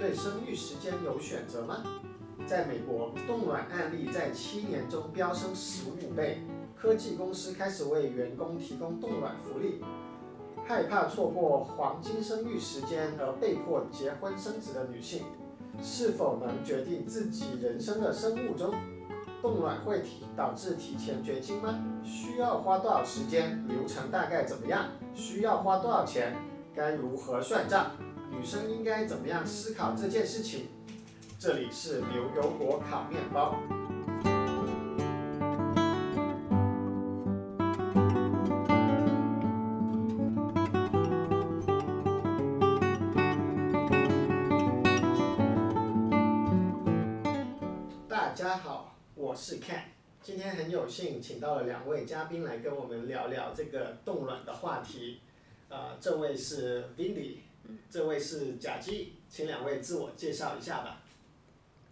对生育时间有选择吗？在美国，冻卵案例在七年中飙升十五倍，科技公司开始为员工提供冻卵福利。害怕错过黄金生育时间而被迫结婚生子的女性，是否能决定自己人生的生物钟？冻卵会体导致提前绝经吗？需要花多少时间？流程大概怎么样？需要花多少钱？该如何算账？女生应该怎么样思考这件事情？这里是牛油果烤面包。大家好，我是 Ken，今天很有幸请到了两位嘉宾来跟我们聊聊这个冻卵的话题。呃，这位是 Vindy，这位是贾基，请两位自我介绍一下吧。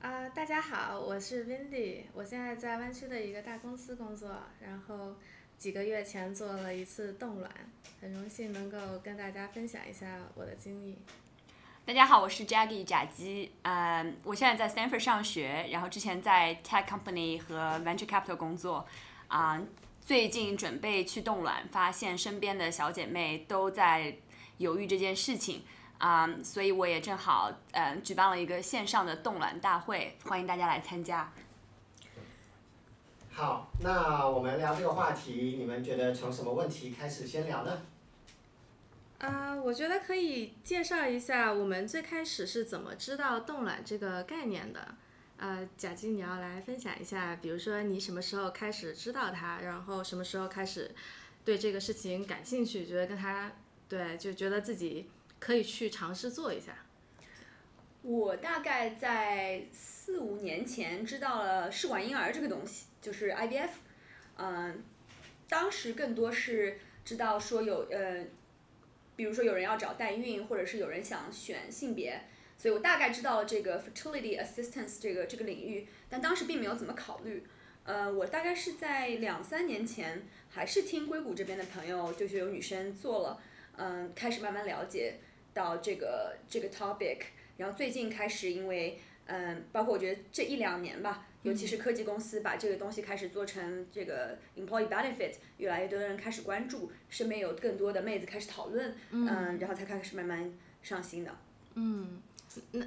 啊、大家好，我是 Windy，我现在在湾区的一个大公司工作，然后几个月前做了一次冻卵，很荣幸能够跟大家分享一下我的经历。大家好，我是 Jaggy 贾基，嗯，我现在在 Stanford 上学，然后之前在 tech company 和 venture capital 工作，啊、最近准备去冻卵，发现身边的小姐妹都在犹豫这件事情，啊、所以我也正好嗯举办了一个线上的冻卵大会，欢迎大家来参加。好，那我们聊这个话题，你们觉得从什么问题开始先聊呢？啊、我觉得可以介绍一下我们最开始是怎么知道冻卵这个概念的。呃，贾静，你要来分享一下，比如说你什么时候开始知道它，然后什么时候开始对这个事情感兴趣，觉得跟它对，就觉得自己可以去尝试做一下。我大概在四五年前知道了试管婴儿这个东西，就是 IVF，嗯，当时更多是知道说有呃，比如说有人要找代孕，或者是有人想选性别，所以我大概知道了这个 fertility assistance 这个这个领域，但当时并没有怎么考虑。呃，我大概是在两三年前，还是听硅谷这边的朋友，就是有女生做了，嗯，开始慢慢了解到这个这个 topic。然后最近开始，因为嗯，包括我觉得这一两年吧，尤其是科技公司把这个东西开始做成这个 employee benefit，越来越多的人开始关注，身边有更多的妹子开始讨论，嗯，然后才开始慢慢上心的。嗯，那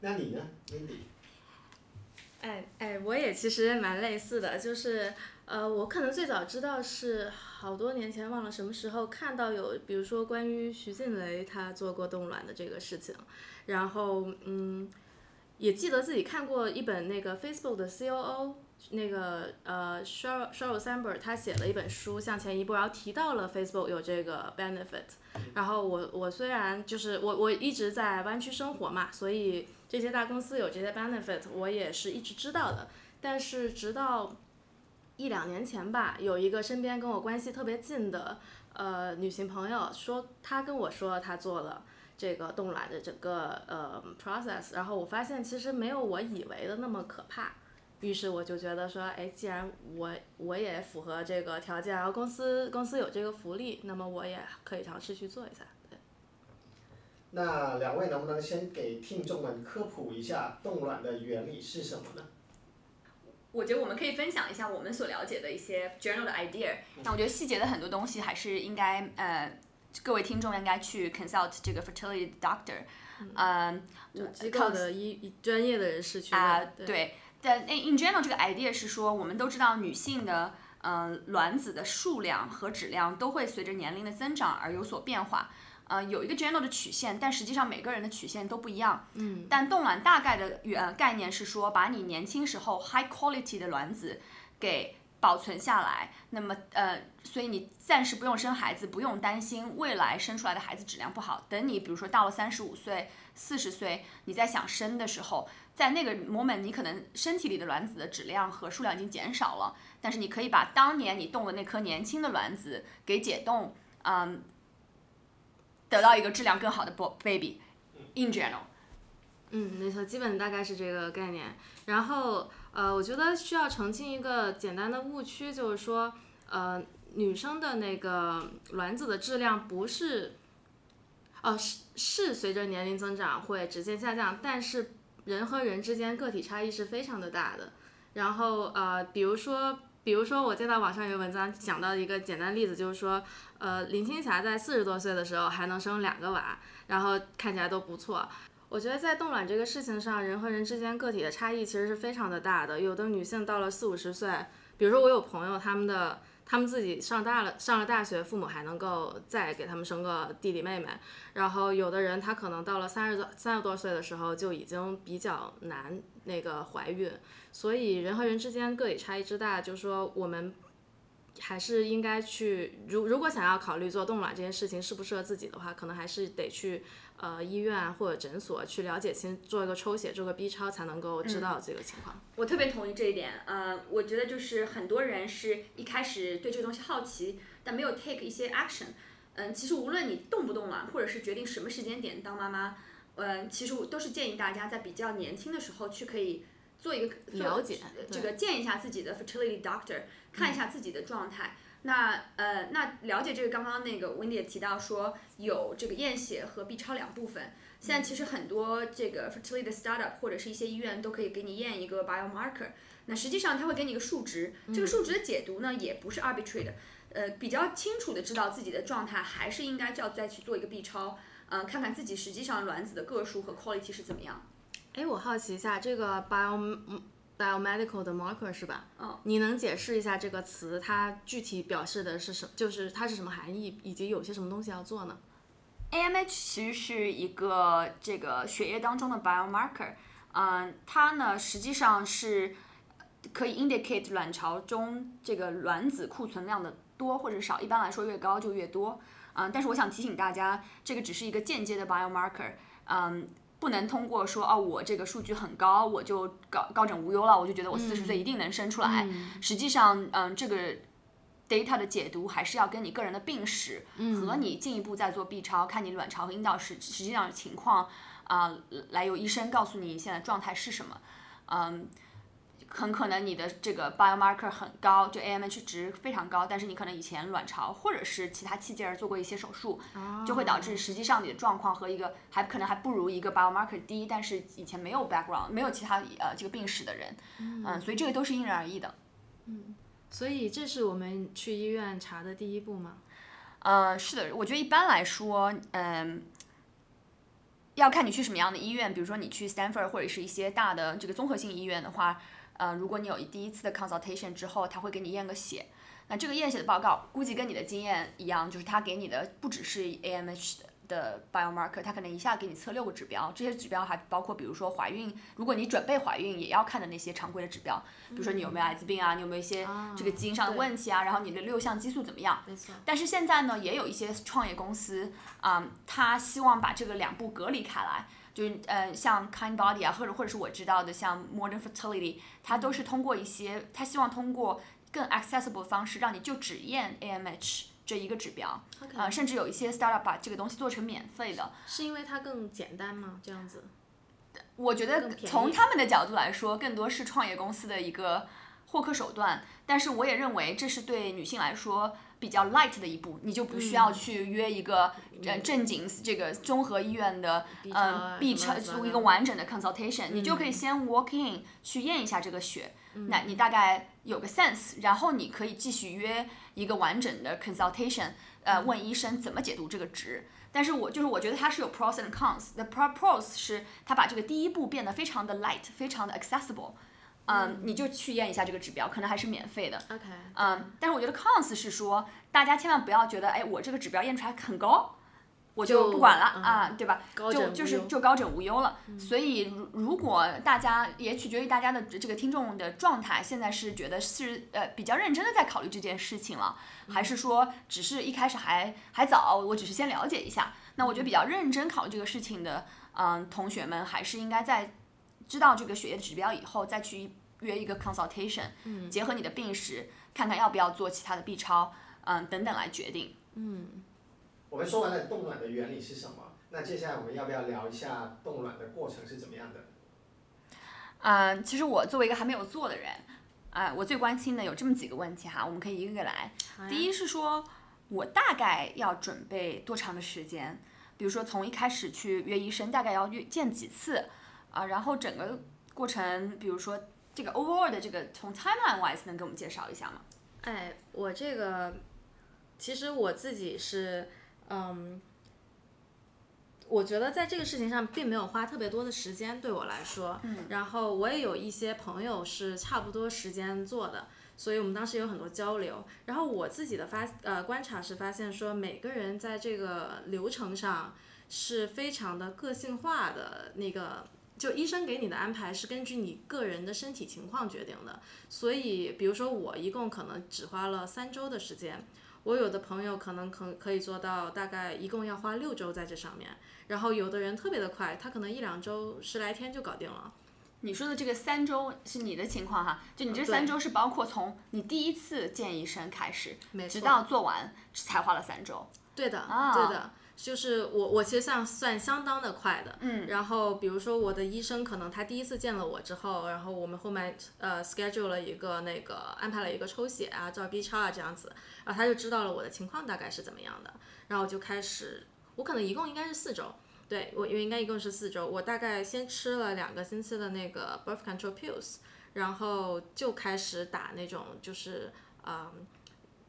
那你呢？哎哎，我也其实蛮类似的，就是呃，我可能最早知道是好多年前，忘了什么时候看到有，比如说关于徐静蕾她做过冻卵的这个事情，然后嗯，也记得自己看过一本那个 Facebook 的 COO。那个呃，Sheryl Sheryl Sandberg 他写了一本书《向前一步》，然后提到了 Facebook 有这个 benefit。然后我我虽然就是我我一直在湾区生活嘛，所以这些大公司有这些 benefit，我也是一直知道的。但是直到一两年前吧，有一个身边跟我关系特别近的呃女性朋友说，她跟我说她做了这个冻卵的整个呃 process，然后我发现其实没有我以为的那么可怕。于是我就觉得说，哎，既然我我也符合这个条件，然后公司公司有这个福利，那么我也可以尝试去做一下。对。那两位能不能先给听众们科普一下冻卵的原理是什么呢？我觉得我们可以分享一下我们所了解的一些 general 的 idea，那我觉得细节的很多东西还是应该呃，各位听众应该去 consult 这个 fertility doctor，嗯，就机构的医专业的人士去啊、问。对。但 in general 这个 idea 是说，我们都知道女性的嗯、呃、卵子的数量和质量都会随着年龄的增长而有所变化。呃，有一个 general 的曲线，但实际上每个人的曲线都不一样。嗯。但冻卵大概的呃概念是说，把你年轻时候 high quality 的卵子给保存下来，那么呃，所以你暂时不用生孩子，不用担心未来生出来的孩子质量不好。等你比如说到了三十五岁、四十岁，你在想生的时候，在那个 moment 你可能身体里的卵子的质量和数量已经减少了，但是你可以把当年你冻的那颗年轻的卵子给解冻，嗯，得到一个质量更好的 baby。In general，嗯，没错，基本大概是这个概念。然后呃，我觉得需要澄清一个简单的误区，就是说呃，女生的那个卵子的质量不是哦，是是随着年龄增长会直线下降，但是人和人之间个体差异是非常的大的。然后呃，比如说，比如说我见到网上有文章讲到一个简单例子，就是说，呃，林青霞在四十多岁的时候还能生两个娃，然后看起来都不错。我觉得在冻卵这个事情上，人和人之间个体的差异其实是非常的大的。有的女性到了四五十岁，比如说我有朋友，他们的他们自己上大了，上了大学，父母还能够再给他们生个弟弟妹妹。然后有的人他可能到了三十多三十多岁的时候就已经比较难那个怀孕。所以人和人之间个体差异之大，就是说我们还是应该去，如如果想要考虑做冻卵这件事情适不适合自己的话，可能还是得去呃医院或者诊所去了解清，做一个抽血，做个 B 超才能够知道这个情况。我特别同意这一点，呃，我觉得就是很多人是一开始对这个东西好奇，但没有 take 一些 action。嗯，其实无论你动不动啊，或者是决定什么时间点当妈妈，嗯，其实我都是建议大家在比较年轻的时候去可以。做一个了解，这个见一下自己的 fertility doctor，看一下自己的状态。那呃，那了解这个，刚刚那个 Wendy 也提到说有这个验血和 B 超两部分。现在其实很多这个 fertility 的 startup 或者是一些医院都可以给你验一个 biomarker。那实际上它会给你一个数值，这个数值的解读呢也不是 arbitrary 的，呃，比较清楚的知道自己的状态，还是应该就要再去做一个 B 超，嗯，看看自己实际上卵子的个数和 quality 是怎么样。哎，我好奇一下，这个 bio biomedical 的 marker 是吧？嗯。你能解释一下这个词，它具体表示的是什？就是它是什么含义，以及有些什么东西要做呢？AMH 其实是一个这个血液当中的 biomarker，嗯，它呢实际上是可以 indicate 卵巢中这个卵子库存量的多或者少，一般来说越高就越多。嗯，但是我想提醒大家，这个只是一个间接的 biomarker，嗯。不能通过说哦，我这个数据很高，我就高高枕无忧了，我就觉得我四十岁一定能生出来。实际上，嗯，这个 data 的解读还是要跟你个人的病史和你进一步再做 B 超，看你卵巢和阴道实实际上的情况啊，来由医生告诉你现在状态是什么，嗯。很可能你的这个 biomarker 很高，就 AMH 值非常高，但是你可能以前卵巢或者是其他器件做过一些手术，就会导致实际上你的状况和一个还可能还不如一个 biomarker 低，但是以前没有 background 没有其他呃这个病史的人，嗯，所以这个都是因人而异的。嗯，所以这是我们去医院查的第一步吗？呃，是的，我觉得一般来说，嗯，要看你去什么样的医院，比如说你去 Stanford 或者是一些大的这个综合性医院的话。呃，如果你有第一次的 consultation 之后，他会给你验个血。那这个验血的报告，估计跟你的经验一样，就是他给你的不只是 AMH 的 biomarker，他可能一下给你测六个指标。这些指标还包括，比如说怀孕，如果你准备怀孕也要看的那些常规的指标，比如说你有没有艾滋病啊，你有没有一些这个基因上的问题啊，然后你的六项激素怎么样？没错。但是现在呢，也有一些创业公司啊，他希望把这个两步隔离开来。就是呃，像 Kind Body 啊，或者或者是我知道的像 Modern Fertility，它都是通过一些，它希望通过更 accessible 的方式，让你就只验 AMH 这一个指标，啊，甚至有一些 startup 把这个东西做成免费的。是因为它更简单吗？这样子？我觉得从他们的角度来说，更多是创业公司的一个获客手段，但是我也认为这是对女性来说。比较 light 的一步，你就不需要去约一个呃正经这个综合医院的呃 B 超做一个完整的 consultation，你就可以先 walk in 去验一下这个血，那你大概有个 sense，然后你可以继续约一个完整的 consultation，呃问医生怎么解读这个值。但是我就是我觉得它是有 pros and cons，the pros 是它把这个第一步变得非常的 light，非常的 accessible。嗯，你就去验一下这个指标，可能还是免费的。OK。嗯，但是我觉得 cons 是说，大家千万不要觉得，哎，我这个指标验出来很高，我就不管了啊，对吧？就就是就高枕无忧了。所以，如如果大家也取决于大家的这个听众的状态，现在是觉得是呃比较认真的在考虑这件事情了，还是说只是一开始还还早，我只是先了解一下？那我觉得比较认真考虑这个事情的，嗯，同学们还是应该在。知道这个血液指标以后，再去约一个 consultation，结合你的病史，看看要不要做其他的 B 超，嗯，等等来决定。嗯，我们说完了冻卵的原理是什么，那接下来我们要不要聊一下冻卵的过程是怎么样的？嗯，其实我作为一个还没有做的人，啊，我最关心的有这么几个问题哈，我们可以一个个来。第一是说，我大概要准备多长的时间？比比如说从一开始去约医生，大概要约见几次啊？然后整个过程，比如说这个 overall 的这个从 timeline wise 能给我们介绍一下吗？哎，我这个其实我自己是，嗯，我觉得在这个事情上并没有花特别多的时间，对我来说。嗯。然后我也有一些朋友是差不多时间做的，所以我们当时有很多交流。然后我自己的发呃观察是发现说，每个人在这个流程上是非常的个性化的那个。就医生给你的安排是根据你个人的身体情况决定的，所以比如说我一共可能只花了三周的时间，我有的朋友可能可可以做到大概一共要花六周在这上面，然后有的人特别的快，他可能一两周十来天就搞定了。你说的这个三周是你的情况哈，就你这三周是包括从你第一次见医生开始，直到做完才花了三周。对的，对的。就是我，我其实算算相当的快的，嗯，然后比如说我的医生可能他第一次见了我之后，然后我们后面呃 schedule 了一个那个安排了一个抽血啊，照 B 超啊这样子，然后他就知道了我的情况大概是怎么样的，然后我就开始，我可能一共应该是四周，对我因为应该一共是四周，我大概先吃了两个星期的那个 birth control pills，然后就开始打那种就是嗯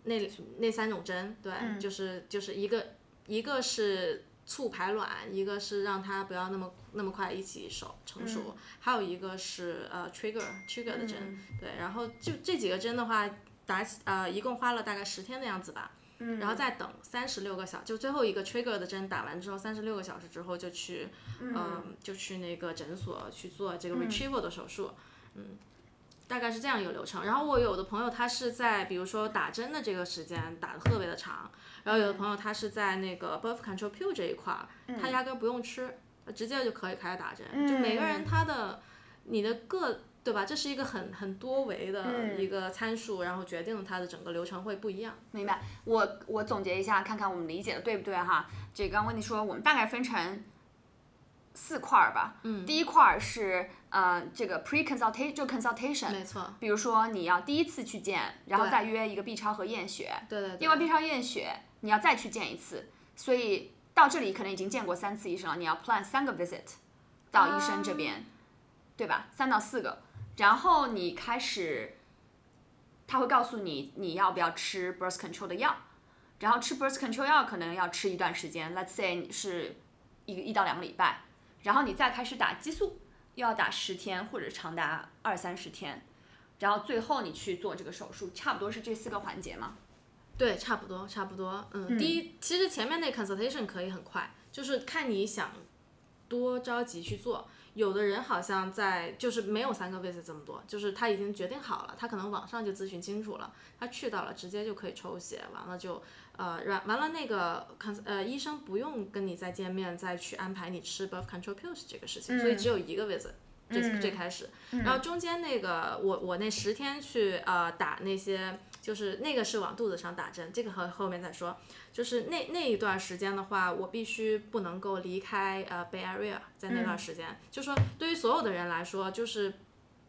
那那三种针，对，就是就是一个。一个是促排卵，一个是让它不要那么那么快一起熟成熟，还有一个是呃 trigger trigger 的针，对，然后就这几个针的话打呃一共花了大概十天的样子吧，然后再等三十六个小就最后一个 trigger 的针打完之后三十六个小时之后就去嗯就去那个诊所去做这个 retrieval 的手术，嗯。大概是这样一个流程，然后我有的朋友他是在比如说打针的这个时间打的特别的长，然后有的朋友他是在那个 birth control pill 这一块儿，他压根不用吃，直接就可以开始打针，就每个人他的你的个对吧？这是一个很很多维的一个参数，然后决定了它的整个流程会不一样。明白，我我总结一下，看看我们理解的对不对哈？这刚问你说，我们大概分成。四块儿吧，嗯，第一块儿是呃这个 pre consultation 就 consultation，没错，比如说你要第一次去见，然后再约一个 B 超和验血，对对对，验完 B 超验血，你要再去见一次，所以到这里可能已经见过三次医生了，你要 plan 三个 visit 到医生这边，对吧？三到四个，然后你开始，他会告诉你你要不要吃 birth control 的药，然后吃 birth control 药可能要吃一段时间，let's say 是一个一到两个礼拜。然后你再开始打激素，又要打十天或者长达二三十天，然后最后你去做这个手术，差不多是这四个环节吗？对，差不多，差不多。嗯，第一，其实前面那 consultation 可以很快，就是看你想多着急去做。有的人好像在就是没有三个 visit 这么多，就是他已经决定好了，他可能网上就咨询清楚了，他去到了直接就可以抽血，完了就。呃，完完了那个看呃医生不用跟你再见面，再去安排你吃 birth control pills 这个事情，所以只有一个 visit 最最开始，然后中间那个我我那十天去呃打那些，就是那个是往肚子上打针，这个和后面再说，就是那那一段时间的话，我必须不能够离开呃 Bay Area，在那段时间，就说对于所有的人来说，就是。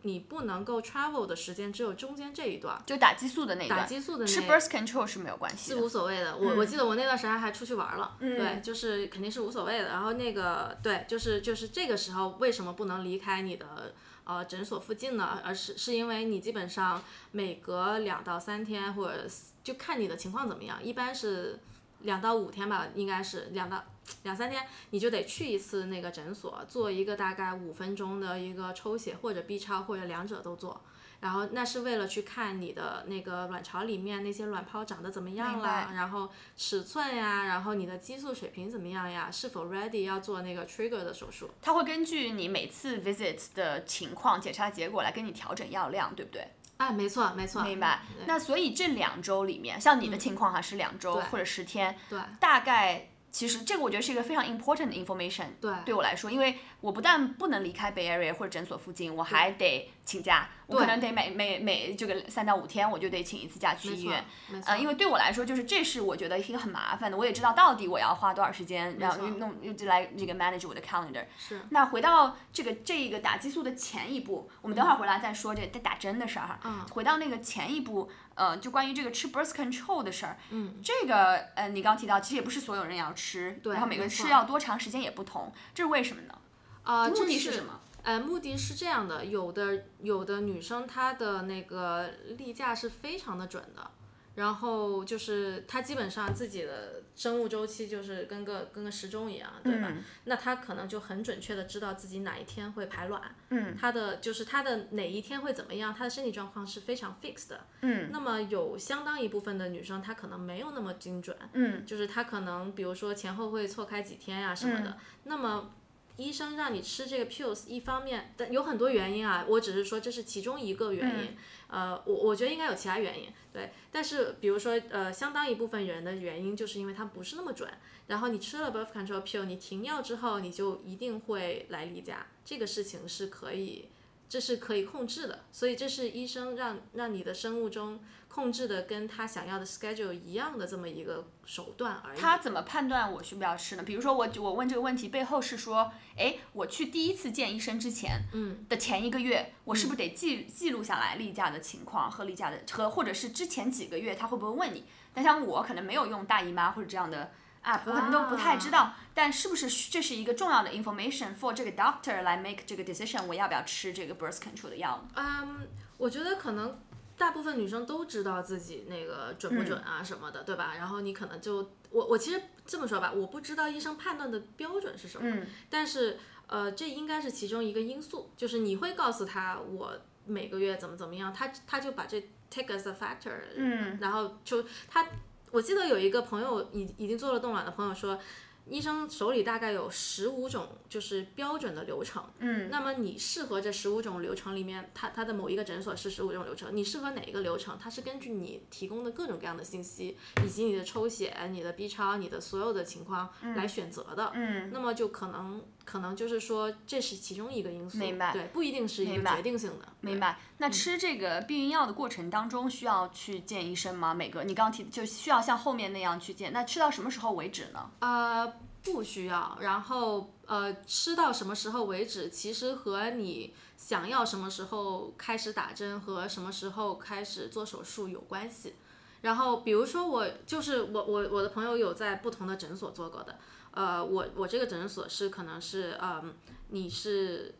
你不能够 travel 的时间只有中间这一段，就打激素的那段。打激素的那。吃 birth control 是没有关系。是无所谓的，我我记得我那段时间还出去玩了，对，就是肯定是无所谓的。然后那个对，就是就是这个时候为什么不能离开你的呃诊所附近呢？而是是因为你基本上每隔两到三天或者就看你的情况怎么样，一般是两到五天吧，应该是两到。两三天你就得去一次那个诊所，做一个大概五分钟的一个抽血或者 B 超或者两者都做，然后那是为了去看你的那个卵巢里面那些卵泡长得怎么样了，然后尺寸呀，然后你的激素水平怎么样呀，是否 ready 要做那个 trigger 的手术？他会根据你每次 visit 的情况检查结果来给你调整药量，对不对？啊，没错没错。明白。那所以这两周里面，像你的情况哈是两周或者十天，对，大概。其实这个我觉得是一个非常 important 的 information，对，对我来说，因为我不但不能离开 Bay Area 或者诊所附近，我还得请假，我可能得每每每这个三到五天我就得请一次假去医院。呃，因为对我来说，就是这是我觉得一个很麻烦的，我也知道到底我要花多少时间，然后错弄就来这个 manage 我的 calendar。是那回到这个这个打激素的前一步，我们等会儿回来再说这打打针的事儿哈。嗯回到那个前一步，呃，就关于这个吃 birth control 的事儿，嗯，这个呃，你刚提到，其实也不是所有人要吃，对然后每个人吃要多长时间也不同，这是为什么呢？啊，目的是什么？呃，目的是这样的，有的有的女生她的那个例假是非常的准的，然后就是她基本上自己的生物周期就是跟个跟个时钟一样，对吧？那她可能就很准确的知道自己哪一天会排卵，嗯，她的就是她的哪一天会怎么样，她的身体状况是非常 fixed 的，嗯，那么有相当一部分的女生她可能没有那么精准，嗯，就是她可能比如说前后会错开几天呀、什么的，那么。医生让你吃这个 pills，一方面，但有很多原因啊，我只是说这是其中一个原因，呃，我我觉得应该有其他原因，对，但是比如说，呃，相当一部分人的原因就是因为它不是那么准，然后你吃了 birth control pill，你停药之后，你就一定会来例假，这个事情是可以，这是可以控制的，所以这是医生让让你的生物钟控制的跟他想要的 schedule 一样的这么一个手段而已。他怎么判断我需不要吃呢？比如说我我问这个问题背后是说，哎，我去第一次见医生之前，嗯，的前一个月，我是不是得记记录下来例假的情况和例假的和或者是之前几个月他会不会问你？但像我可能没有用大姨妈或者这样的 app，我可能都不太知道。但是不是这是一个重要的 information for 这个 doctor 来 make 这个 decision，我要不要吃这个 birth control 的药呢？嗯，我觉得可能大部分女生都知道自己那个准不准啊什么的，对吧？然后你可能就我我其实这么说吧，我不知道医生判断的标准是什么，嗯但是呃，这应该是其中一个因素，就是你会告诉他我每个月怎么怎么样，他他就把这 take as a factor，嗯然后就他，我记得有一个朋友已已经做了冻卵的朋友说。医生手里大概有十五种就是标准的流程，嗯，那么你适合这十五种流程里面，它它的某一个诊所是十五种流程，你适合哪一个流程？它是根据你提供的各种各样的信息，以及你的抽血、你的 B 超、你的所有的情况来选择的。嗯，那么就可能可能就是说这是其中一个因素，明白对，不一定是一个决定性的。明白。那吃这个避孕药的过程当中需要去见医生吗？每个你刚刚提就需要像后面那样去见，那吃到什么时候为止呢？呃，不需要。然后呃，吃到什么时候为止，其实和你想要什么时候开始打针和什么时候开始做手术有关系。然后比如说我就是我我我的朋友有在不同的诊所做过的，呃，我我这个诊所是可能是嗯，你是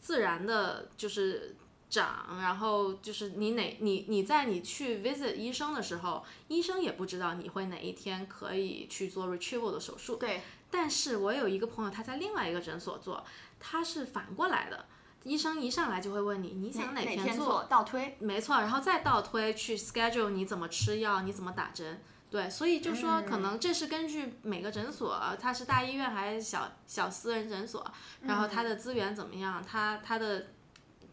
自然的，就是。长，然后就是你哪你你在你去 visit 医生的时候，医生也不知道你会哪一天可以去做 retrieval 的手术。对，但是我有一个朋友，他在另外一个诊所做，他是反过来的，医生一上来就会问你，你想哪天天做倒推？没错，然后再倒推去 schedule 你怎么吃药，你怎么打针。对，所以就说可能这是根据每个诊所，它是大医院还是小小私人诊所，然后它的资源怎么样，它它的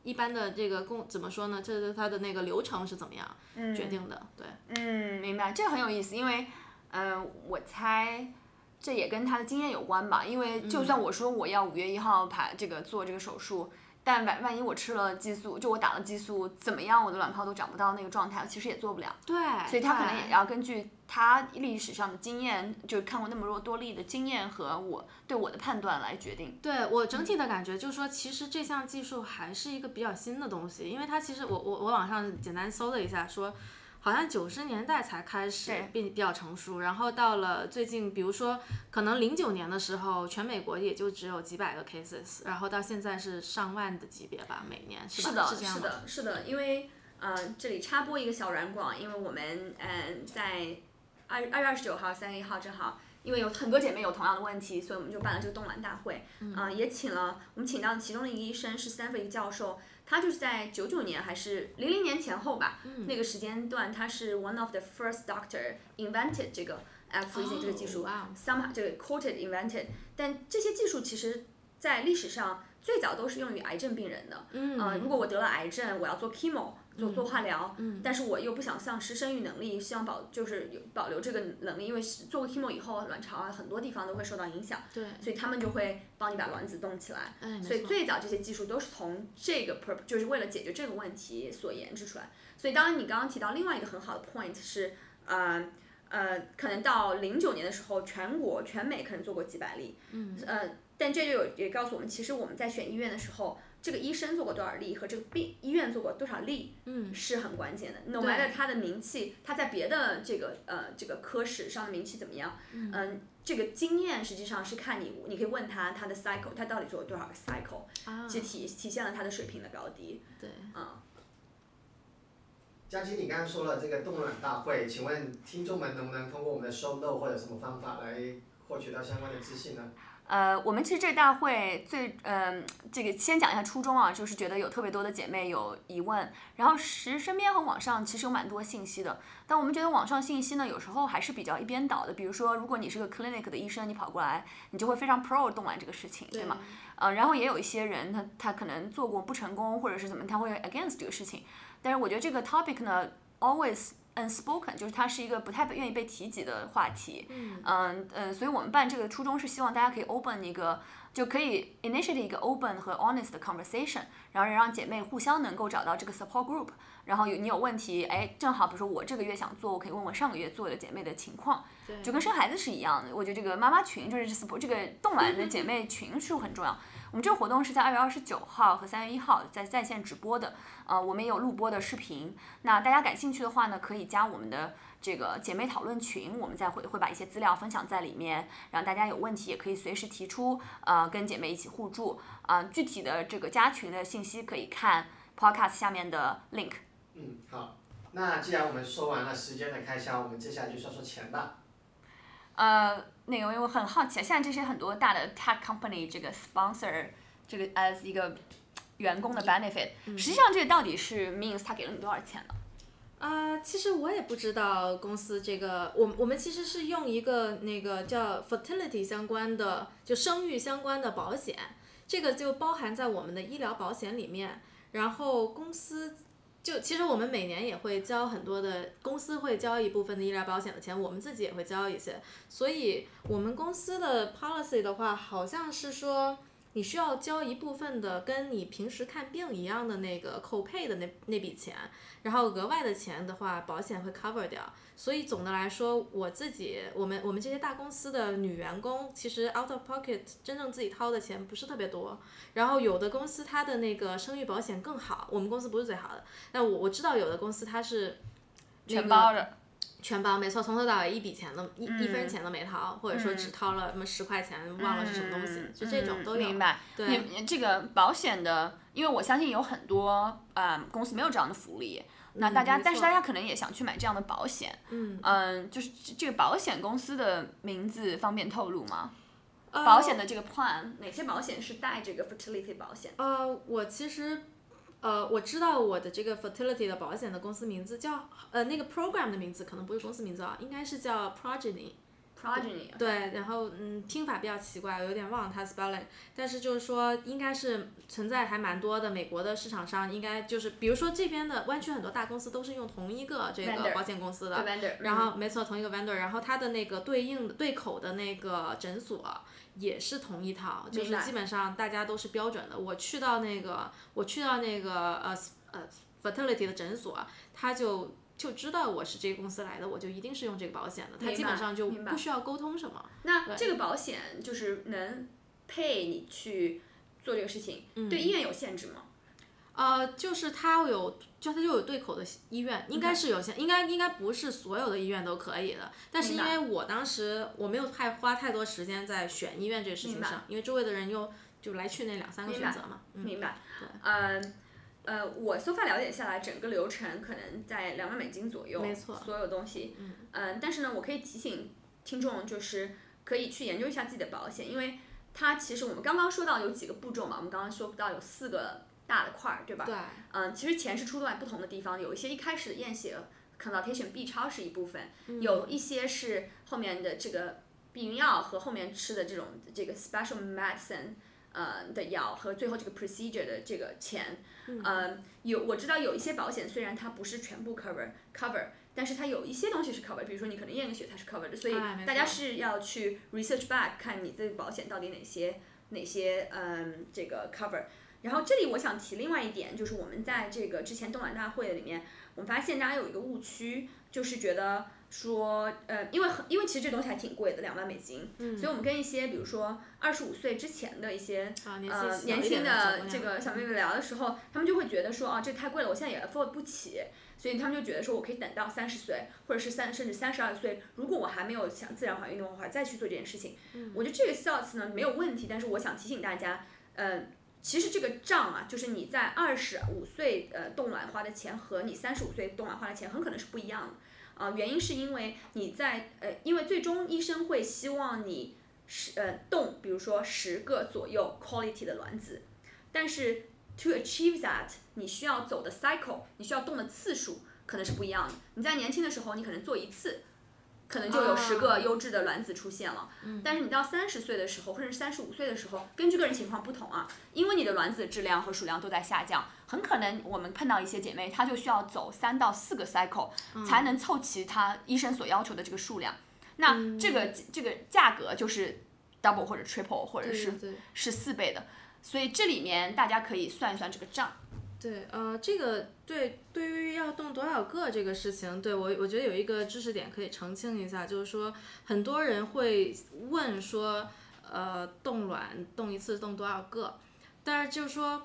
一般的这个工怎么说呢？这是它的那个流程是怎么样决定的？对，嗯，明白，这个很有意思，因为，嗯、我猜这也跟他的经验有关吧。因为就算我说我要五月一号排这个做这个手术，但万万一我吃了激素，就我打了激素，怎么样，我的卵泡都长不到那个状态，其实也做不了。对，所以他可能也要根据他历史上的经验，就是看过那么多多例的经验和我对我的判断来决定。对我整体的感觉就是说，其实这项技术还是一个比较新的东西，因为它其实我我我网上简单搜了一下，说好像九十年代才开始对变比较成熟，然后到了最近，比如说可能零九年的时候，全美国也就只有几百个 cases，然后到现在是上万的级别吧，每年是吧？是的，这样吗？的，是的，因为呃，这里插播一个小软广，因为我们嗯、在二二月二十九号、三月一号正好，因为有很多姐妹有同样的问题，所以我们就办了这个冻卵大会，嗯、也请了我们请到其中的一个医生是 Stanford 一个教授，他就是在九九年还是零零年前后吧，那个时间段他是 one of the first doctor invented 这个 egg freezing 这个技术。哦哇哦 somehow 这个 quoted invented，但这些技术其实在历史上最早都是用于癌症病人的。嗯呃，如果我得了癌症，我要做 chemo，做做化疗，嗯但是我又不想丧失生育能力，希望保就是有保留这个能力，因为是做过 chemo 以后，卵巢啊很多地方都会受到影响，对，所以他们就会帮你把卵子冻起来。哎，所以，最早这些技术都是从这个 pur 就是为了解决这个问题所研制出来。所以当然你刚刚提到另外一个很好的 point 是，呃呃，可能到零九年的时候，全国全美可能做过几百例，嗯，呃，但这就有也告诉我们，其实我们在选医院的时候，这个医生做过多少例和这个病医院做过多少例，嗯，是很关键的。No 对 matter 他的名气，他在别的这个呃这个科室上的名气怎么样，嗯、这个经验实际上是看你，你可以问他他的 cycle，他到底做了多少个 cycle，啊，其实体体现了他的水平的高低。对，嗯，佳琪，你刚刚说了这个冻卵大会，请问听众们能不能通过我们的 show note 或者什么方法来获取到相关的资讯呢？呃，我们其实这个大会最，嗯、这个先讲一下初衷啊，就是觉得有特别多的姐妹有疑问，然后实身边和网上其实有蛮多信息的，但我们觉得网上信息呢，有时候还是比较一边倒的。比如说，如果你是个 clinic 的医生，你跑过来，你就会非常 pro 动完这个事情，对吗？呃，然后也有一些人，他他可能做过不成功，或者是怎么，他会 against 这个事情。但是我觉得这个 topic 呢，always unspoken，就是它是一个不太愿意被提及的话题。嗯嗯呃，所以我们办这个初衷是希望大家可以 open 一个，就可以 initiate 一个 open 和 honest 的 conversation，然后让姐妹互相能够找到这个 support group。然后有你有问题，哎，正好比如说我这个月想做，我可以问问上个月做的姐妹的情况。对，就跟生孩子是一样的。我觉得这个妈妈群就是 support 这个冻卵 的姐妹群是很重要。我们这个活动是在二月二十九号和三月一号在在线直播的，呃，我们也有录播的视频。那大家感兴趣的话呢，可以加我们的这个姐妹讨论群，我们再会会把一些资料分享在里面，然后大家有问题也可以随时提出，呃，跟姐妹一起互助。啊、具体的这个加群的信息可以看 podcast 下面的 link。嗯，好。那既然我们说完了时间的开销，我们接下来就说说钱吧。呃，那个我很好奇，现在这些很多大的 tech company 这个 sponsor 这个 as 一个员工的 benefit，、实际上这个到底是 means 他给了你多少钱呢？呃、其实我也不知道公司这个，我我们其实是用一个那个叫 fertility 相关的，就生育相关的保险，这个就包含在我们的医疗保险里面。然后公司就其实我们每年也会交很多的，公司会交一部分的医疗保险的钱，我们自己也会交一些。所以我们公司的 policy 的话，好像是说你需要交一部分的跟你平时看病一样的那个 copay 的那那笔钱。然后额外的钱的话，保险会 cover 掉。所以总的来说，我自己，我们我们这些大公司的女员工，其实 out of pocket 真正自己掏的钱不是特别多。然后有的公司它的那个生育保险更好，我们公司不是最好的。但我我知道有的公司它是、那个、全包着。全包，没错，从头到尾一笔钱都一、一分钱都没掏，或者说只掏了什么十块钱，忘了是什么东西，就这种都明白。对你这个保险的，因为我相信有很多呃公司没有这样的福利，那大家，但是大家可能也想去买这样的保险。嗯就是这这个保险公司的名字方便透露吗？呃保险的这个 plan，哪些保险是带这个 fertility 保险？呃，我其实，呃，我知道我的这个 fertility 的保险的公司名字叫，呃，那个 program 的名字可能不是公司名字啊，应该是叫 Progeny。Progeny，对，然后嗯，拼法比较奇怪，我有点忘了它 spelling，但是就是说应该是存在还蛮多的，美国的市场上应该就是，比如说这边的湾区很多大公司都是用同一个这个保险公司的，vendor，然后没错，同一个 vendor，然后它的那个对应的对口的那个诊所也是同一套，就是基本上大家都是标准的。我去到那个，我去到那个呃呃 fertility 的诊所，他就就知道我是这个公司来的，我就一定是用这个保险的，他基本上就不需要沟通什么。那这个保险就是能配你去做这个事情，嗯对医院有限制吗？呃，就是它有，就它就有对口的医院，应该是有限，应该应该不是所有的医院都可以的。但是因为我当时我没有太花太多时间在选医院这个事情上，因为周围的人又就来去那两三个选择嘛。嗯，明白对。呃呃，我 so far 了解下来，整个流程可能在两万美金左右，没错所有东西。嗯、但是呢，我可以提醒听众，就是可以去研究一下自己的保险，因为它其实我们刚刚说到有几个步骤嘛，我们刚刚说到有四个大的块儿，对吧？对，嗯，其实钱是出在不同的地方，有一些一开始的验血 consultation B 超是一部分，有一些是后面的这个避孕药和后面吃的这种这个 special medicine，呃的药和最后这个 procedure 的这个钱，嗯，有我知道有一些保险虽然它不是全部 cover cover，但是它有一些东西是 cover，比如说你可能验个血它是 cover 的，所以大家是要去 research back 看你这个保险到底哪些哪些嗯这个 cover。然后这里我想提另外一点，就是我们在这个之前东莞大会里面，我们发现大家有一个误区，就是觉得说，呃，因为很因为其实这东西还挺贵的，两万美金，嗯所以我们跟一些比如说二十五岁之前的一些啊，年呃年轻的的这个小妹妹聊的时候，他们就会觉得说啊，这太贵了，我现在也 afford 不起，所以他们就觉得说我可以等到三十岁，或者是三甚至三十二岁，如果我还没有想自然怀孕的话，再去做这件事情。我觉得这个 thoughts 呢没有问题，但是我想提醒大家，呃，其实这个账啊，就是你在二十五岁呃冻卵花的钱和你三十五岁冻卵花的钱很可能是不一样的。啊、原因是因为你在呃，因为最终医生会希望你是呃动，比如说十个左右 quality 的卵子，但是 to achieve that，你需要走的 cycle，你需要动的次数可能是不一样的。你在年轻的时候，你可能做一次，可能就有十个优质的卵子出现了。但是你到三十岁的时候，或者是三十五岁的时候，根据个人情况不同啊，因为你的卵子质量和数量都在下降，很可能我们碰到一些姐妹，她就需要走三到四个 cycle，、才能凑齐她医生所要求的这个数量。那这个、这个价格就是 double 或者 triple 或者是是四倍的，所以这里面大家可以算一算这个账。对，呃，这个对对于要动多少个这个事情，对我我觉得有一个知识点可以澄清一下，就是说很多人会问说，呃，冻卵冻一次冻多少个，但是就是说。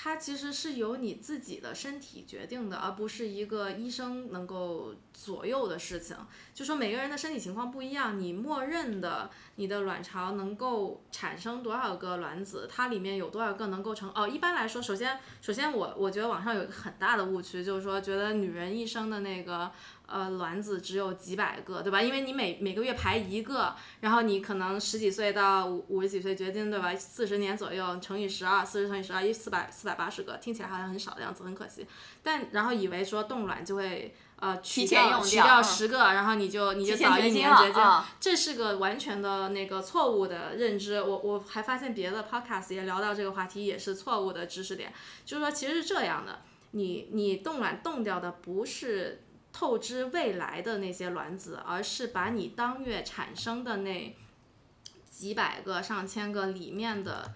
它其实是由你自己的身体决定的，而不是一个医生能够左右的事情。就说每个人的身体情况不一样，你默认的你的卵巢能够产生多少个卵子，它里面有多少个能够成哦。一般来说，首先首先我我觉得网上有一个很大的误区，就是说觉得女人一生的那个呃卵子只有几百个，对吧？因为你每每个月排一个，然后你可能十几岁到五五十几岁绝经，对吧？四十年左右乘以十二，四十乘以十二，一四百四百八十个，听起来好像很少的样子，很可惜。但然后以为说冻卵就会呃取掉取掉十个，然后你就你就早一年绝经，啊这是个完全的那个错误的认知。我我还发现别的 podcast 也聊到这个话题，也是错误的知识点。就是说，其实是这样的，你你冻卵冻掉的不是透支未来的那些卵子，而是把你当月产生的那几百个、上千个里面的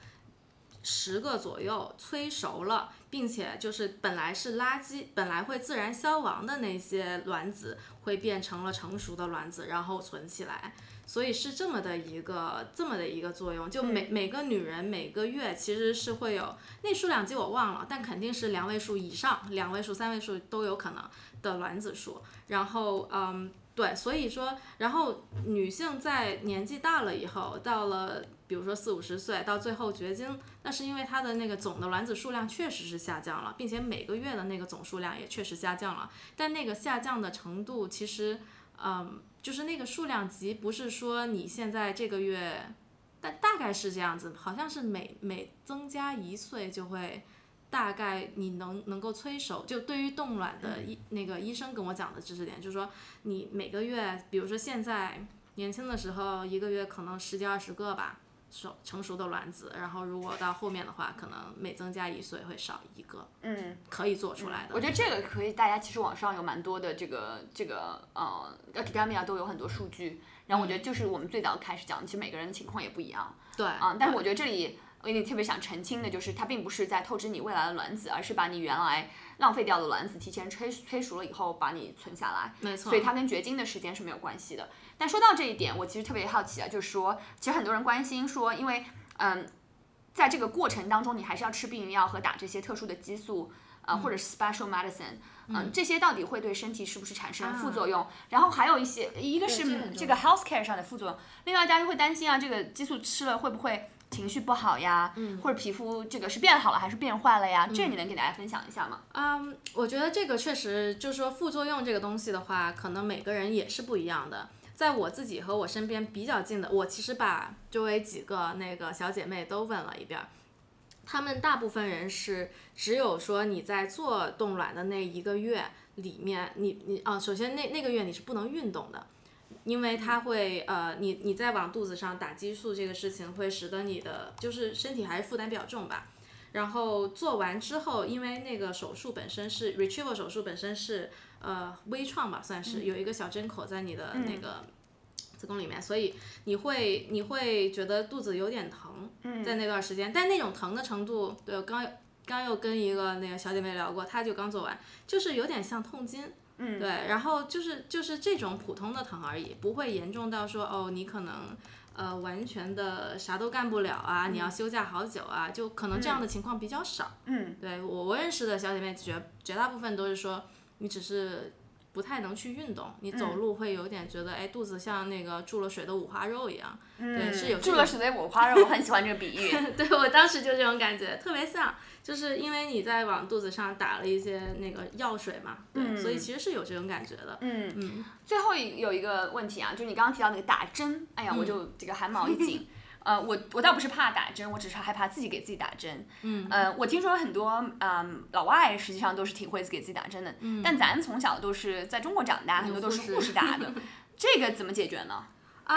十个左右催熟了，并且就是本来是垃圾，本来会自然消亡的那些卵子，会变成了成熟的卵子，然后存起来。所以是这么的一个这么的一个作用，就每、每个女人每个月其实是会有那数量级我忘了，但肯定是两位数以上，两位数、三位数都有可能的卵子数。然后嗯，对，所以说，然后女性在年纪大了以后，到了比如说四五十岁，到最后绝经，那是因为她的那个总的卵子数量确实是下降了，并且每个月的那个总数量也确实下降了，但那个下降的程度其实，嗯，就是那个数量级不是说你现在这个月，但大概是这样子，好像是每每增加一岁就会。大概你能能够催熟，就对于冻卵的医、那个医生跟我讲的知识点，就是说你每个月，比如说现在年轻的时候，一个月可能十几二十个吧，熟成熟的卵子，然后如果到后面的话，可能每增加一岁会少一个，嗯，可以做出来的。我觉得这个可以，大家其实网上有蛮多的这个这个呃 academia 都有很多数据，然后我觉得就是我们最早开始讲，其实每个人的情况也不一样对，啊、但是我觉得这里我有点特别想澄清的就是，它并不是在透支你未来的卵子，而是把你原来浪费掉的卵子提前催催熟了以后把你存下来，没错。所以它跟绝经的时间是没有关系的。但说到这一点，我其实特别好奇啊，就是说，其实很多人关心说，因为嗯，在这个过程当中，你还是要吃避孕药和打这些特殊的激素，呃，或者是 special medicine，嗯、这些到底会对身体是不是产生副作用？然后还有一些，一个是这个 healthcare 上的副作用，另外大家就会担心啊，这个激素吃了会不会情绪不好呀？或者皮肤这个是变好了还是变坏了呀？这你能给大家分享一下吗？嗯，我觉得这个确实就是说副作用这个东西的话，可能每个人也是不一样的。在我自己和我身边比较近的，我其实把周围几个那个小姐妹都问了一遍儿，她们大部分人是只有说你在做冻卵的那一个月里面，你你啊，首先那那个月你是不能运动的。因为它会呃，你你在往肚子上打激素这个事情会使得你的就是身体还是负担比较重吧。然后做完之后，因为那个手术本身是 retrieval 手术本身是呃微创吧，算是有一个小针口在你的那个子宫里面，所以你会你会觉得肚子有点疼，在那段时间，但那种疼的程度，对我刚刚又跟一个那个小姐妹聊过，她就刚做完，就是有点像痛经。嗯，对，然后就是就是这种普通的疼而已，不会严重到说哦，你可能呃完全的啥都干不了啊，你要休假好久啊，就可能这样的情况比较少。嗯，对我我认识的小姐妹绝绝大部分都是说你只是不太能去运动，你走路会有点觉得哎肚子像那个注了水的五花肉一样。对，是有注了水的五花肉，我很喜欢这个比喻。对我当时就这种感觉，特别像。就是因为你在往肚子上打了一些那个药水嘛，对，所以其实是有这种感觉的。嗯嗯。最后有一个问题啊，就是你刚刚提到那个打针，哎呀，我就这个汗毛一紧。呃，我我倒不是怕打针，我只是害怕自己给自己打针。嗯。呃，我听说很多嗯老外实际上都是挺会给自己打针的，但咱从小都是在中国长大，很多都是护士打的，这个怎么解决呢？啊。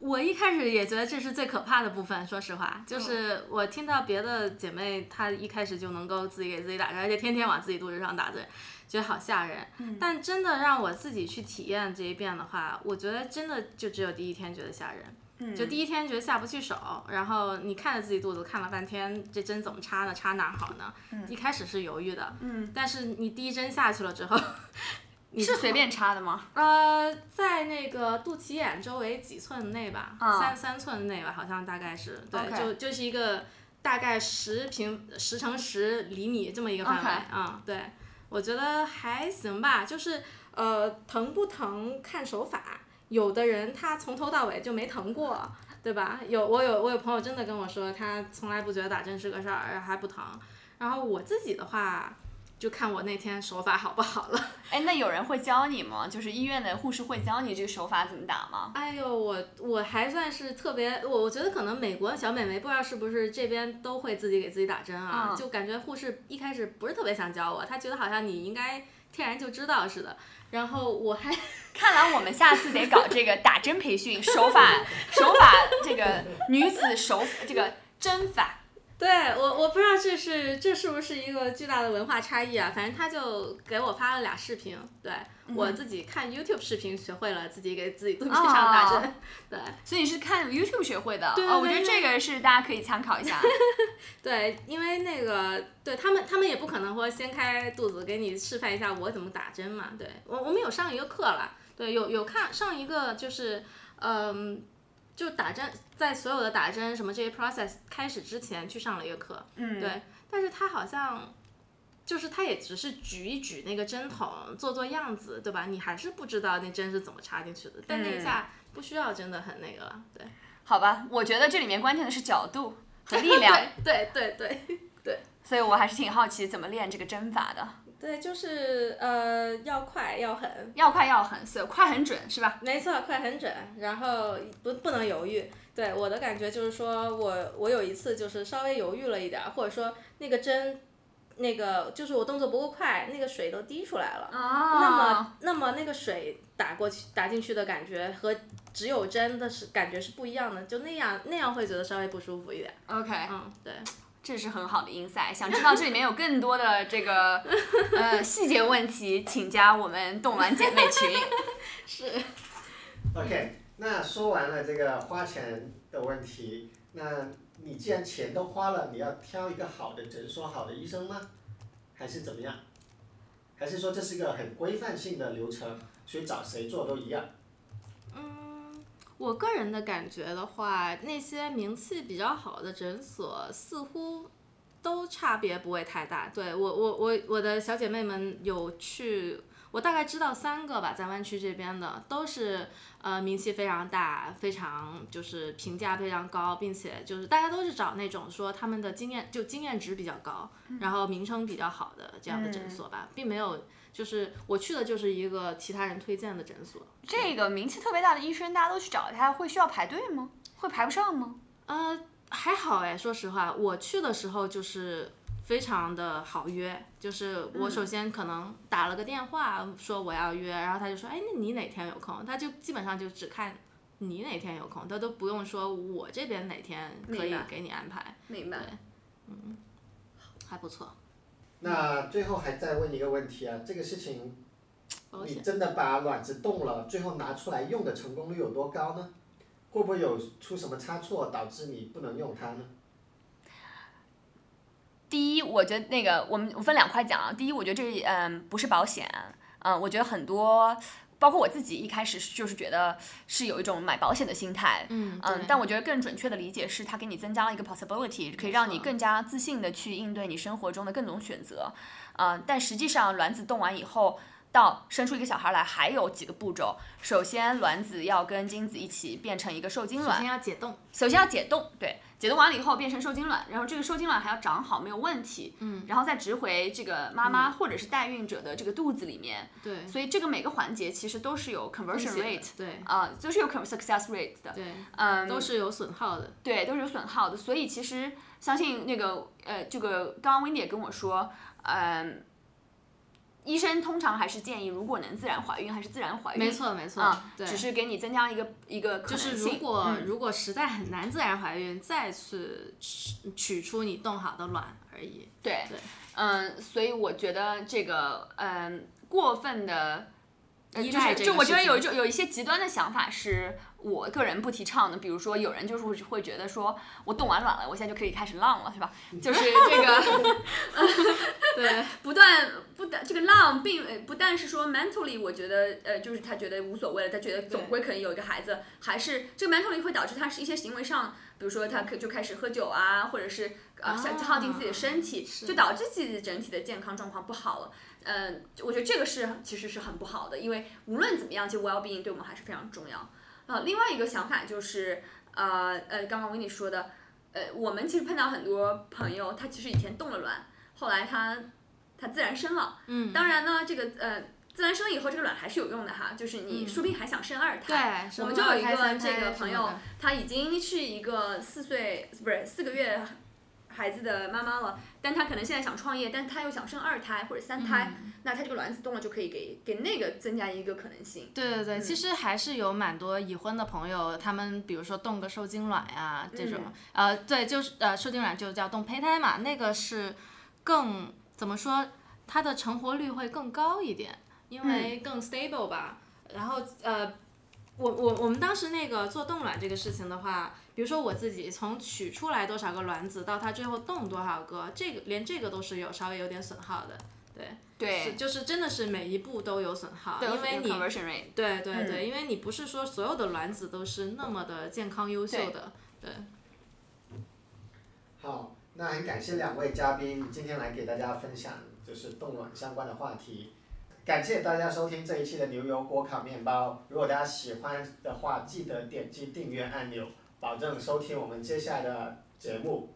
我一开始也觉得这是最可怕的部分，说实话，就是我听到别的姐妹她一开始就能够自己给自己打针，而且天天往自己肚子上打针，觉得好吓人。但真的让我自己去体验这一遍的话，我觉得真的就只有第一天觉得吓人。就第一天觉得下不去手，然后你看着自己肚子看了半天，这针怎么插呢？插哪好呢？嗯一开始是犹豫的。嗯但是你第一针下去了之后。你是随便插的吗？呃，在那个肚脐眼周围几寸内吧，三三寸内吧，好像大概是，对，就就是一个大概十平十乘十厘米这么一个范围啊，对，我觉得还行吧，就是呃，疼不疼看手法，有的人他从头到尾就没疼过，对吧？有我有我有朋友真的跟我说，他从来不觉得打针是个事儿，还不疼，然后我自己的话。就看我那天手法好不好了。哎，那有人会教你吗？就是医院的护士会教你这个手法怎么打吗？哎呦，我我还算是特别，我我觉得可能美国小美眉不知道是不是这边都会自己给自己打针啊，就感觉护士一开始不是特别想教我，她觉得好像你应该天然就知道似的。然后我还，看来我们下次得搞这个打针培训，手法手法这个女子手这个针法。对我，我不知道这是这是不是一个巨大的文化差异啊？反正他就给我发了俩视频，对我自己看 YouTube 视频学会了自己给自己肚皮上打针，对，所以你是看 YouTube 学会的，对我觉得这个是大家可以参考一下。对，因为那个对他们，他们也不可能说掀开肚子给你示范一下我怎么打针嘛。对我，我们有上一个课了，对，有有看上一个就是嗯。就打针，在所有的打针什么这些 process 开始之前去上了一个课，嗯，对，但是他好像，就是他也只是举一举那个针筒，做做样子，对吧？你还是不知道那针是怎么插进去的。但那一下不需要真的很那个了，对。好吧，我觉得这里面关键的是角度和 力量，对对对对。所以我还是挺好奇怎么练这个针法的。对，就是呃，要快要狠，要快要狠，所以快很准是吧？没错，快很准，然后不不能犹豫。对我的感觉就是说，我我有一次就是稍微犹豫了一点，或者说那个针，那个就是我动作不够快，那个水都滴出来了。那么那么那个水打过去打进去的感觉和只有针的是感觉是不一样的，就那样那样会觉得稍微不舒服一点。OK，嗯，对。这是很好的 insight，想知道这里面有更多的这个呃细节问题，请加我们动玩姐妹群。是。OK，那说完了这个花钱的问题，那你既然钱都花了，你要挑一个好的诊所、好的医生吗？还是怎么样？还是说这是一个很规范性的流程，所以找谁做都一样？我个人的感觉的话，那些名气比较好的诊所似乎都差别不会太大。对我，我，我，我的小姐妹们有去，我大概知道三个吧，在湾区这边的都是呃名气非常大，非常就是评价非常高，并且就是大家都是找那种说他们的经验就经验值比较高，然后名声比较好的这样的诊所吧，并没有。就是我去的就是一个其他人推荐的诊所。这个名气特别大的医生，大家都去找他，会需要排队吗？会排不上吗？呃，还好哎，说实话，我去的时候就是非常的好约，就是我首先可能打了个电话说我要约，然后他就说，哎，那你哪天有空？他就基本上就只看你哪天有空，他都不用说我这边哪天可以给你安排，明白。嗯还不错。那最后还再问一个问题啊，这个事情你真的把卵子冻了，最后拿出来用的成功率有多高呢？会不会有出什么差错导致你不能用它呢？第一，我觉得那个我们我分两块讲啊。第一，我觉得这嗯不是保险，嗯，我觉得很多，包括我自己一开始就是觉得是有一种买保险的心态，嗯嗯，但我觉得更准确的理解是，它给你增加了一个 possibility，可以让你更加自信的去应对你生活中的各种选择，嗯，但实际上卵子冻完以后。到生出一个小孩来还有几个步骤，首先卵子要跟精子一起变成一个受精卵，首先要解冻，首先要解冻，对，解冻完了以后变成受精卵，然后这个受精卵还要长好没有问题，嗯，然后再植回这个妈妈或者是代孕者的这个肚子里面，对，所以这个每个环节其实都是有 conversion rate，对。啊、就是有 success rate 的，对，嗯，都是有损耗的。对，都是有损耗的，所以其实相信那个呃，这个刚刚 Wendy 也跟我说，嗯、医生通常还是建议，如果能自然怀孕，还是自然怀孕。没错没错，啊、对，只是给你增加一个一个可就能性。是如果、嗯如果实在很难自然怀孕，再次取取出你冻好的卵而已。对对，嗯，所以我觉得这个嗯过分的。呃就是依赖这个就我觉得有一种有一些极端的想法是我个人不提倡的，比如说有人就是会会觉得说我冻完卵了，我现在就可以开始浪了，是吧？就是这个 对，不断不但这个浪并呃不但是说 mentally，我觉得呃就是他觉得无所谓了，他觉得总归可以有一个孩子，还是这个 mentally 会导致他是一些行为上，比如说他可就开始喝酒啊，或者是啊想耗尽自己的身体，就导致自己整体的健康状况不好了。嗯，我觉得这个是其实是很不好的，因为无论怎么样，其实 well being 对我们还是非常重要。呃，另外一个想法就是，呃呃，刚刚我跟你说的，呃，我们其实碰到很多朋友，他其实以前冻了卵，后来他他自然生了。嗯，当然呢，这个呃自然生以后，这个卵还是有用的哈，就是你嗯说不定还想生二胎。对，我们就有一个这个朋友胎什么的，她已经是一个四岁不是四个月孩子的妈妈了，但她可能现在想创业，但是她又想生二胎或者三胎，嗯那她这个卵子冻了就可以给给那个增加一个可能性。对对对，嗯其实还是有蛮多已婚的朋友，他们比如说冻个受精卵呀这种，嗯呃，对，就是呃受精卵就叫冻胚胎嘛，那个是更怎么说，它的成活率会更高一点，因为嗯更 stable 吧。然后呃，我我我们当时那个做冻卵这个事情的话，比如说我自己从取出来多少个卵子到它最后冻多少个，这个连这个都是有稍微有点损耗的。对，是对，就是真的是每一步都有损耗，因为你。对对对，嗯因为你不是说所有的卵子都是那么的健康优秀的，对，好，那很感谢两位嘉宾今天来给大家分享就是冻卵相关的话题。感谢大家收听这一期的牛油果烤面包。如果大家喜欢的话，记得点击订阅按钮，保证收听我们接下来的节目。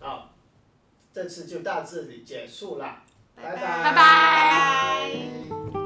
好，这次就到这里结束了，拜拜拜拜。